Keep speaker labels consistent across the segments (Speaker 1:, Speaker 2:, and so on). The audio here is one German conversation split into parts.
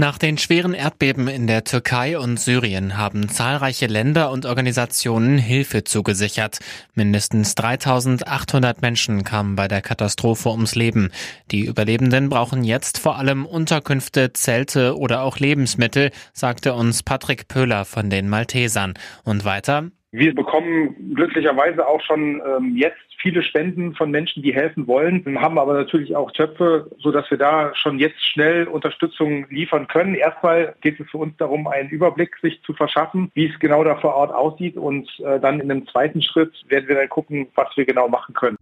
Speaker 1: Nach den schweren Erdbeben in der Türkei und Syrien haben zahlreiche Länder und Organisationen Hilfe zugesichert. Mindestens 3800 Menschen kamen bei der Katastrophe ums Leben. Die Überlebenden brauchen jetzt vor allem Unterkünfte, Zelte oder auch Lebensmittel, sagte uns Patrick Pöhler von den Maltesern. Und weiter,
Speaker 2: wir bekommen glücklicherweise auch schon ähm, jetzt viele Spenden von Menschen, die helfen wollen, haben aber natürlich auch Töpfe, so dass wir da schon jetzt schnell Unterstützung liefern können. Erstmal geht es für uns darum, einen Überblick sich zu verschaffen, wie es genau da vor Ort aussieht und äh, dann in einem zweiten Schritt werden wir dann gucken, was wir genau machen können.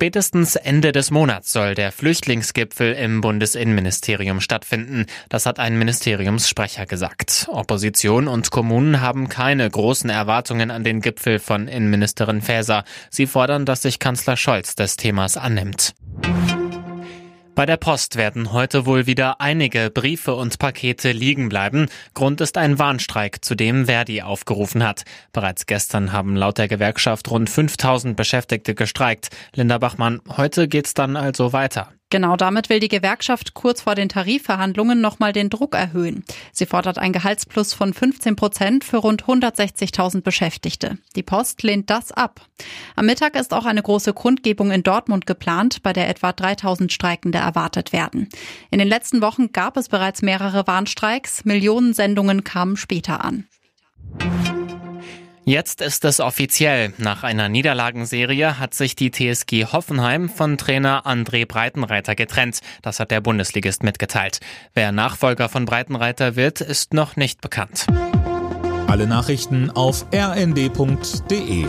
Speaker 1: Spätestens Ende des Monats soll der Flüchtlingsgipfel im Bundesinnenministerium stattfinden. Das hat ein Ministeriumssprecher gesagt. Opposition und Kommunen haben keine großen Erwartungen an den Gipfel von Innenministerin Faeser. Sie fordern, dass sich Kanzler Scholz des Themas annimmt. Bei der Post werden heute wohl wieder einige Briefe und Pakete liegen bleiben. Grund ist ein Warnstreik, zu dem Verdi aufgerufen hat. Bereits gestern haben laut der Gewerkschaft rund 5000 Beschäftigte gestreikt. Linda Bachmann, heute geht's dann also weiter.
Speaker 3: Genau damit will die Gewerkschaft kurz vor den Tarifverhandlungen nochmal den Druck erhöhen. Sie fordert ein Gehaltsplus von 15 Prozent für rund 160.000 Beschäftigte. Die Post lehnt das ab. Am Mittag ist auch eine große Kundgebung in Dortmund geplant, bei der etwa 3000 Streikende erwartet werden. In den letzten Wochen gab es bereits mehrere Warnstreiks. Millionen Sendungen kamen später an.
Speaker 1: Jetzt ist es offiziell. Nach einer Niederlagenserie hat sich die TSG Hoffenheim von Trainer André Breitenreiter getrennt. Das hat der Bundesligist mitgeteilt. Wer Nachfolger von Breitenreiter wird, ist noch nicht bekannt.
Speaker 4: Alle Nachrichten auf rnd.de